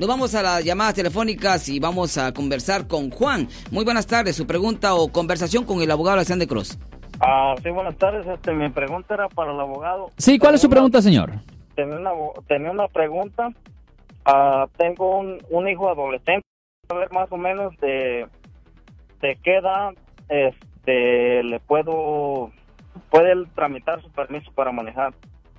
Nos vamos a las llamadas telefónicas y vamos a conversar con Juan. Muy buenas tardes. Su pregunta o conversación con el abogado Alexander Cruz. Ah, sí, buenas tardes. Este, mi pregunta era para el abogado. Sí, ¿cuál es su pregunta, señor? una- Tenía una, tenía una pregunta. Ah, tengo un, un hijo adolescente. A ver más o menos de, de qué edad este, le puedo... Puede él tramitar su permiso para manejar.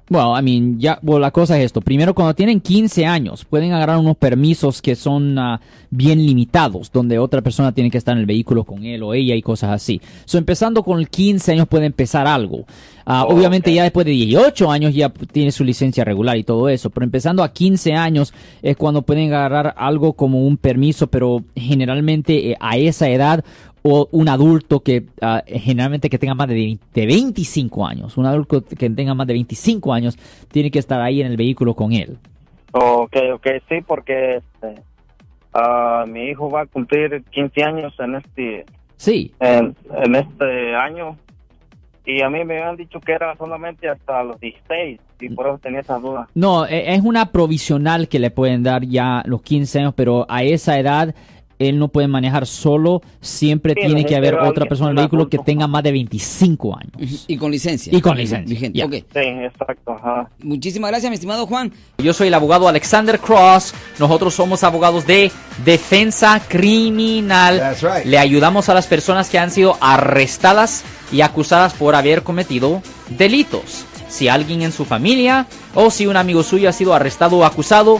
Bueno, I mean, ya, bueno, la cosa es esto. Primero, cuando tienen 15 años, pueden agarrar unos permisos que son ah, bien limitados, donde otra persona tiene que estar en el vehículo con él o ella y cosas así. So, empezando con el 15 años puede empezar algo. Oh, Obviamente ya después de 18 años ya tiene su licencia regular y todo eso, pero empezando a 15 años es cuando pueden agarrar algo como un permiso, pero generalmente eh, a esa edad o un adulto que ah, generalmente que tenga más de, 20 de 25 años, un adulto que tenga más de 25 años tiene que estar ahí en el vehículo con él. Ok, ok, sí, porque este, ah, mi hijo va a cumplir 15 años en este Sí, en, en este año y a mí me habían dicho que era solamente hasta los 16 y por eso tenía esa duda. no, e- es una provisional que le pueden dar ya los 15 años, pero a esa edad él no puede manejar solo, siempre Sí, tiene que haber necesita otra persona en el vehículo que tenga más de 25 años. Y con licencia. Y con licencia, Vigente. ya. Ok. Sí, exacto, ajá. Muchísimas gracias, mi estimado Juan. Yo soy el abogado Alexander Cross. Nosotros somos abogados de defensa criminal. That's right. Le ayudamos a las personas que han sido arrestadas y acusadas por haber cometido delitos. Si alguien en su familia o si un amigo suyo ha sido arrestado o acusado,